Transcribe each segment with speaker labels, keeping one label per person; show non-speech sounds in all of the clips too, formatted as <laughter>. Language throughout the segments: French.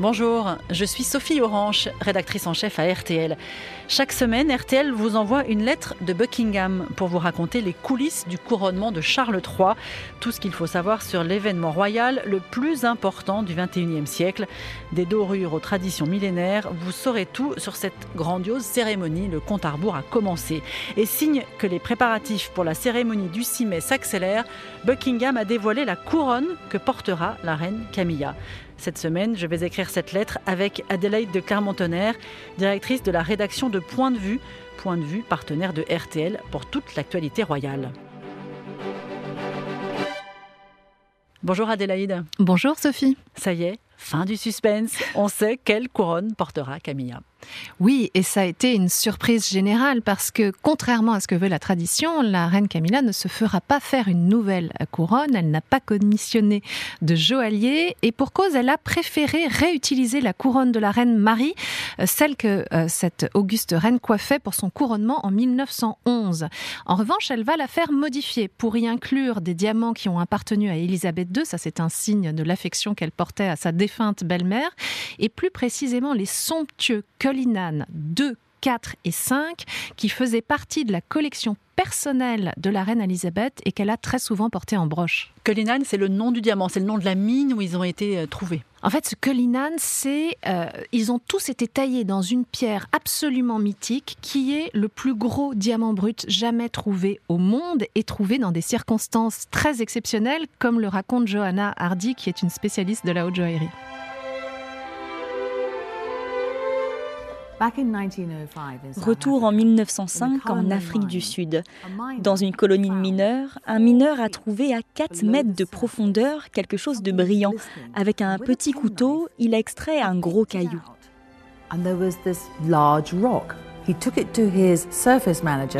Speaker 1: Bonjour, je suis Sophie Orange, rédactrice en chef à RTL. Chaque semaine, RTL vous envoie une lettre de Buckingham pour vous raconter les coulisses du couronnement de Charles III, tout ce qu'il faut savoir sur l'événement royal le plus important du 21e siècle. Des dorures aux traditions millénaires, vous saurez tout sur cette grandiose cérémonie. Le compte à rebours a commencé. Et signe que les préparatifs pour la cérémonie du 6 mai s'accélèrent, Buckingham a dévoilé la couronne que portera la reine Camilla. Cette semaine, je vais écrire cette lettre avec Adélaïde de Clermont-Tonnerre, directrice de la rédaction de Point de vue, Point de vue partenaire de RTL pour toute l'actualité royale. Bonjour Adélaïde.
Speaker 2: Bonjour Sophie.
Speaker 1: Ça y est, fin du suspense. On sait quelle couronne portera Camilla.
Speaker 2: Oui, et ça a été une surprise générale parce que, contrairement à ce que veut la tradition, la reine Camilla ne se fera pas faire une nouvelle couronne. Elle n'a pas commissionné de joaillier et pour cause, elle a préféré réutiliser la couronne de la reine Marie, euh, celle que euh, cette auguste reine coiffait pour son couronnement en 1911. En revanche, elle va la faire modifier pour y inclure des diamants qui ont appartenu à Élisabeth II. Ça, c'est un signe de l'affection qu'elle portait à sa défunte belle-mère. Et plus précisément, les somptueux Cullinan 2, 4 et 5, qui faisaient partie de la collection personnelle de la reine Elisabeth et qu'elle a très souvent porté en broche.
Speaker 1: Cullinan, c'est le nom du diamant, c'est le nom de la mine où ils ont été euh, trouvés.
Speaker 2: En fait, ce Cullinan, c'est euh, ils ont tous été taillés dans une pierre absolument mythique qui est le plus gros diamant brut jamais trouvé au monde et trouvé dans des circonstances très exceptionnelles, comme le raconte Johanna Hardy, qui est une spécialiste de la haute joaillerie.
Speaker 3: Retour en 1905 en Afrique du Sud. Dans une colonie de mineurs, un mineur a trouvé à 4 mètres de profondeur quelque chose de brillant. Avec un petit couteau, il a extrait un gros caillou.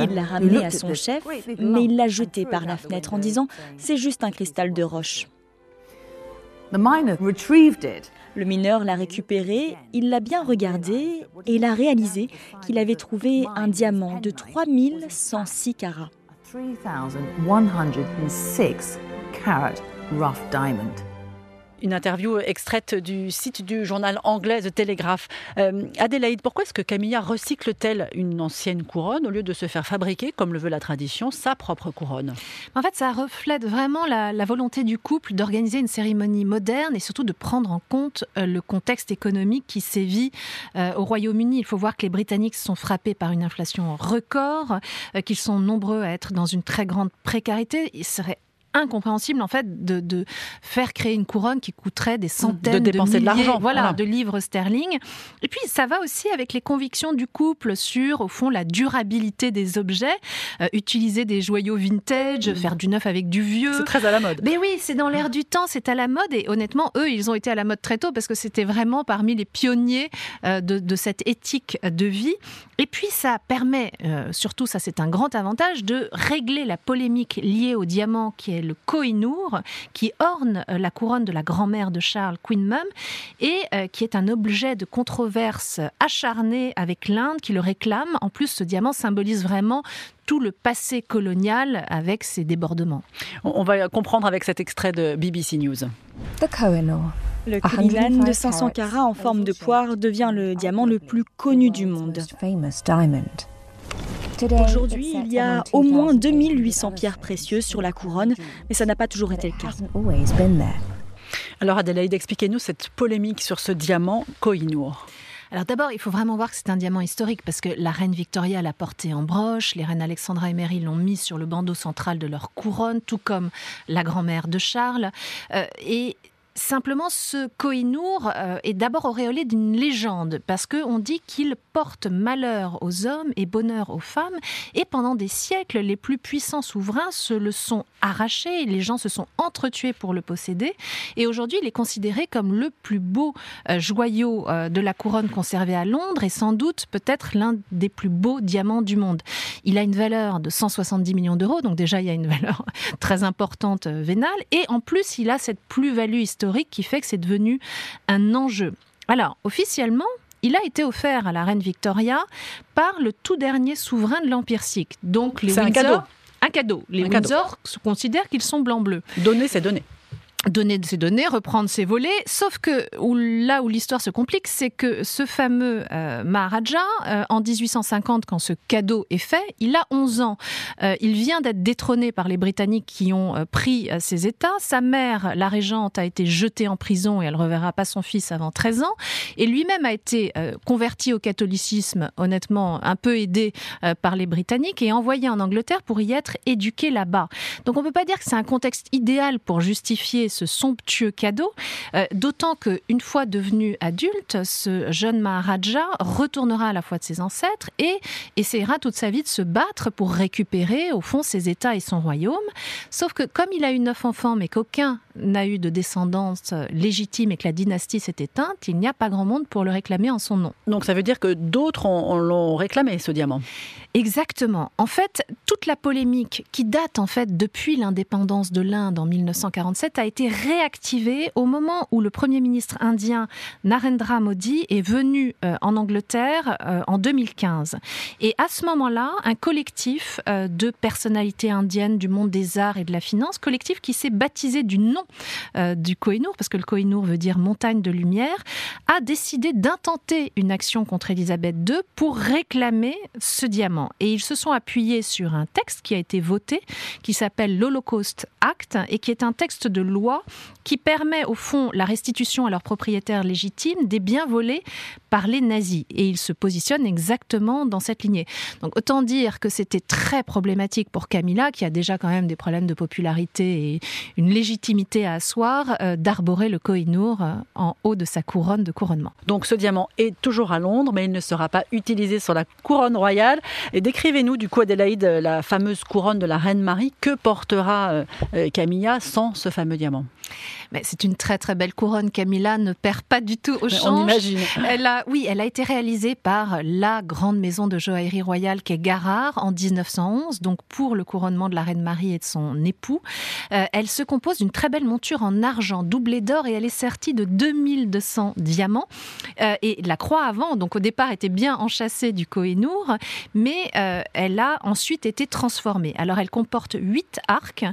Speaker 3: Il l'a ramené à son chef, mais il l'a jeté par la fenêtre en disant ⁇ C'est juste un cristal de roche ⁇ le mineur l'a récupéré, il l'a bien regardé et il a réalisé qu'il avait trouvé un diamant de 3106 carats. 3106 carat
Speaker 1: rough diamond une interview extraite du site du journal anglais The Telegraph. Euh, Adélaïde, pourquoi est-ce que Camilla recycle-t-elle une ancienne couronne au lieu de se faire fabriquer, comme le veut la tradition, sa propre couronne?
Speaker 2: En fait, ça reflète vraiment la, volonté du couple d'organiser une cérémonie moderne et surtout de prendre en compte euh, le contexte économique qui sévit euh, au Royaume-Uni. Il faut voir que les Britanniques sont frappés par une inflation record, qu'ils sont nombreux à être dans une très grande précarité. Il serait incompréhensible en fait de, faire créer une couronne qui coûterait des centaines
Speaker 1: de dépenser de, l'argent,
Speaker 2: voilà, de livres sterling. Et puis ça va aussi avec les convictions du couple sur au fond la durabilité des objets, euh, utiliser des joyaux vintage, mmh. faire du neuf avec du vieux.
Speaker 1: C'est très à la mode.
Speaker 2: Mais oui, c'est dans l'air du temps, c'est à la mode et honnêtement eux ils ont été à la mode très tôt parce que c'était vraiment parmi les pionniers euh, de, cette éthique de vie. Et puis ça permet, euh, surtout ça c'est un grand avantage, de régler la polémique liée au diamant qui est le Kohinoor, qui orne euh, la couronne de la grand-mère de Charles, Queen Mum, et euh, qui est un objet de controverse acharnée avec l'Inde qui le réclame. En plus, ce diamant symbolise vraiment tout le passé colonial avec ses débordements.
Speaker 1: On va comprendre avec cet extrait de BBC News.
Speaker 3: Le Cullinan de 500 carats en forme de poire devient le diamant le plus connu du monde. Aujourd'hui, il y a au moins 2800 pierres précieuses sur la couronne, mais ça n'a pas toujours été le cas.
Speaker 1: Alors Adélaïde, expliquez-nous cette polémique sur ce diamant Kohinoor.
Speaker 2: Alors d'abord, il faut vraiment voir que c'est un diamant historique parce que la reine Victoria l'a porté en broche, les reines Alexandra et Mary l'ont mis sur le bandeau central de leur couronne, tout comme la grand-mère de Charles. Euh, et Simplement, ce Kohinoor euh, est d'abord auréolé d'une légende parce qu'on dit qu'il porte malheur aux hommes et bonheur aux femmes. Et pendant des siècles, les plus puissants souverains se le sont arrachés. Les gens se sont entretués pour le posséder. Et aujourd'hui, il est considéré comme le plus beau euh, joyau euh, de la couronne conservée à Londres et sans doute peut-être l'un des plus beaux diamants du monde. Il a une valeur de 170 millions d'euros, donc déjà il y a une valeur <laughs> très importante vénale. Et en plus, il a cette plus-value historique qui fait que c'est devenu un enjeu. Alors, officiellement, il a été offert à la reine Victoria par le tout dernier souverain de l'Empire sikh. Donc les
Speaker 1: un cadeau.
Speaker 2: Un cadeau. Les Windsor se considèrent qu'ils sont blanc-bleu.
Speaker 1: Donné, c'est donné.
Speaker 2: Donner de ses données, reprendre ses volets. Sauf que là où l'histoire se complique, c'est que ce fameux euh, Maharaja, euh, en 1850, quand ce cadeau est fait, il a 11 ans. Euh, il vient d'être détrôné par les Britanniques qui ont pris ses États. Sa mère, la régente, a été jetée en prison et elle reverra pas son fils avant 13 ans. Et lui-même a été converti au catholicisme, honnêtement, un peu aidé par les Britanniques et envoyé en Angleterre pour y être éduqué là-bas. Donc on peut pas dire que c'est un contexte idéal pour justifier ce somptueux cadeau, euh, d'autant qu'une fois devenu adulte, ce jeune Maharaja retournera à la foi de ses ancêtres et essaiera toute sa vie de se battre pour récupérer au fond ses États et son royaume. Sauf que comme il a eu neuf enfants mais qu'aucun n'a eu de descendance légitime et que la dynastie s'est éteinte, il n'y a pas grand monde pour le réclamer en son nom.
Speaker 1: Donc ça veut dire que d'autres l'ont réclamé, ce diamant
Speaker 2: Exactement. En fait, toute la polémique qui date en fait depuis l'indépendance de l'Inde en 1947 a été réactivée au moment où le Premier ministre indien Narendra Modi est venu euh, en Angleterre euh, en 2015. Et à ce moment-là, un collectif euh, de personnalités indiennes du monde des arts et de la finance, collectif qui s'est baptisé du nom du Kohinoor, parce que le Kohinoor veut dire montagne de lumière, a décidé d'intenter une action contre Elisabeth II pour réclamer ce diamant. Et ils se sont appuyés sur un texte qui a été voté, qui s'appelle l'Holocaust Act, et qui est un texte de loi qui permet au fond la restitution à leurs propriétaires légitimes des biens volés par les nazis. Et ils se positionnent exactement dans cette lignée. Donc autant dire que c'était très problématique pour Camilla, qui a déjà quand même des problèmes de popularité et une légitimité à asseoir, euh, d'arborer le Kohinoor euh, en haut de sa couronne de couronnement.
Speaker 1: Donc ce diamant est toujours à Londres, mais il ne sera pas utilisé sur la couronne royale. Et décrivez-nous du coup Adélaïde la fameuse couronne de la reine Marie. Que portera euh, euh, Camilla sans ce fameux diamant?
Speaker 2: Mais c'est une très très belle couronne. Camilla ne perd pas du tout au change.
Speaker 1: On imagine.
Speaker 2: Elle a, oui, elle a été réalisée par la grande maison de joaillerie royale qui est Garard en 1911, donc pour le couronnement de la reine Marie et de son époux. Euh, elle se compose d'une très belle monture en argent doublée d'or et elle est sertie de 2200 diamants. Euh, et la croix avant, donc au départ, était bien enchâssée du Kohinoor, mais euh, elle a ensuite été transformée. Alors elle comporte huit arcs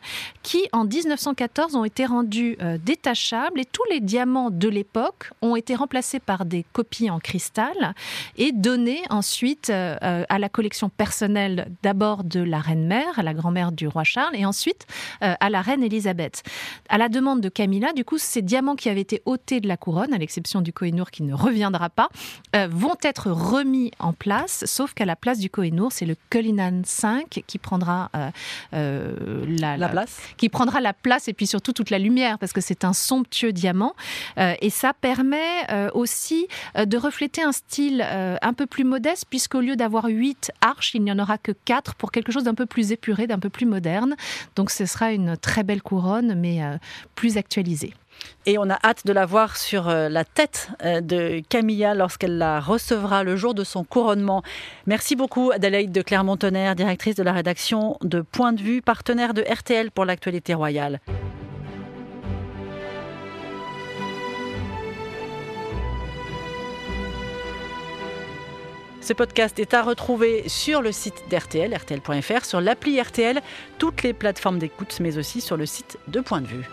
Speaker 2: qui, en 1914, ont été rendus détachables et tous les diamants de l'époque ont été remplacés par des copies en cristal et donnés ensuite euh, à la collection personnelle d'abord de la reine-mère, la grand-mère du roi Charles, et ensuite euh, à la reine Elisabeth. À la demande de Camilla, du coup, ces diamants qui avaient été ôtés de la couronne, à l'exception du Kohinoor qui ne reviendra pas, euh, vont être remis en place, sauf qu'à la place du Kohinoor, c'est le Cullinan 5 qui prendra
Speaker 1: la, la, place,
Speaker 2: qui prendra la place et puis surtout toute la lumière, parce que c'est un somptueux diamant. Euh, et ça permet euh, aussi euh, de refléter un style un peu plus modeste, puisqu'au lieu d'avoir huit arches, il n'y en aura que quatre pour quelque chose d'un peu plus épuré, d'un peu plus moderne. Donc ce sera une très belle couronne, mais plus actualisée.
Speaker 1: Et on a hâte de la voir sur la tête de Camilla lorsqu'elle la recevra le jour de son couronnement. Merci beaucoup Adélaïde de Clermont-Tonnerre, directrice de la rédaction de Point de vue, partenaire de RTL pour l'actualité royale. Ce podcast est à retrouver sur le site d'RTL, rtl.fr, sur l'appli RTL, toutes les plateformes d'écoute, mais aussi sur le site de Point de vue.